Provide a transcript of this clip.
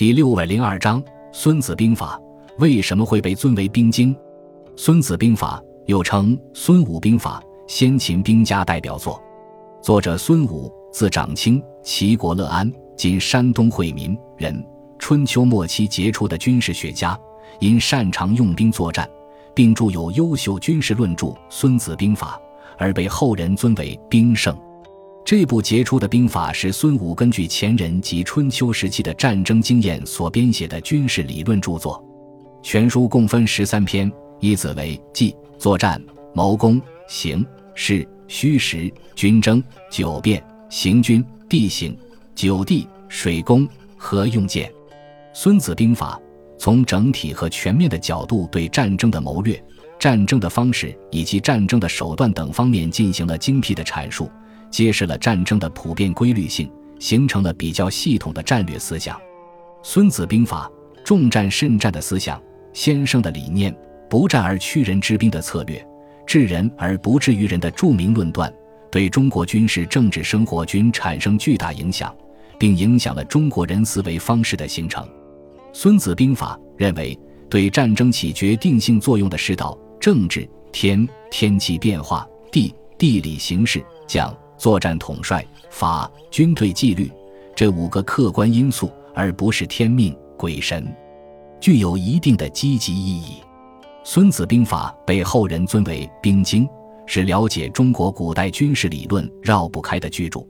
第六百零二章《孙子兵法》为什么会被尊为兵经？《孙子兵法》又称《孙武兵法》，先秦兵家代表作。作者孙武，字长卿，齐国乐安（今山东惠民）人，春秋末期杰出的军事学家，因擅长用兵作战，并著有优秀军事论著《孙子兵法》，而被后人尊为兵圣。这部杰出的兵法是孙武根据前人及春秋时期的战争经验所编写的军事理论著作。全书共分十三篇，依次为计、作战、谋攻、形势、虚实、军争、九变、行军、地形、九地、水攻和用剑。孙子兵法从整体和全面的角度对战争的谋略、战争的方式以及战争的手段等方面进行了精辟的阐述。揭示了战争的普遍规律性，形成了比较系统的战略思想。《孙子兵法》重战慎战的思想，先生的理念，不战而屈人之兵的策略，治人而不治于人的著名论断，对中国军事政治生活均产生巨大影响，并影响了中国人思维方式的形成。《孙子兵法》认为，对战争起决定性作用的是道、政治、天、天气变化、地、地理形势、将。作战统帅、法、军队纪律这五个客观因素，而不是天命、鬼神，具有一定的积极意义。《孙子兵法》被后人尊为兵经，是了解中国古代军事理论绕不开的巨著。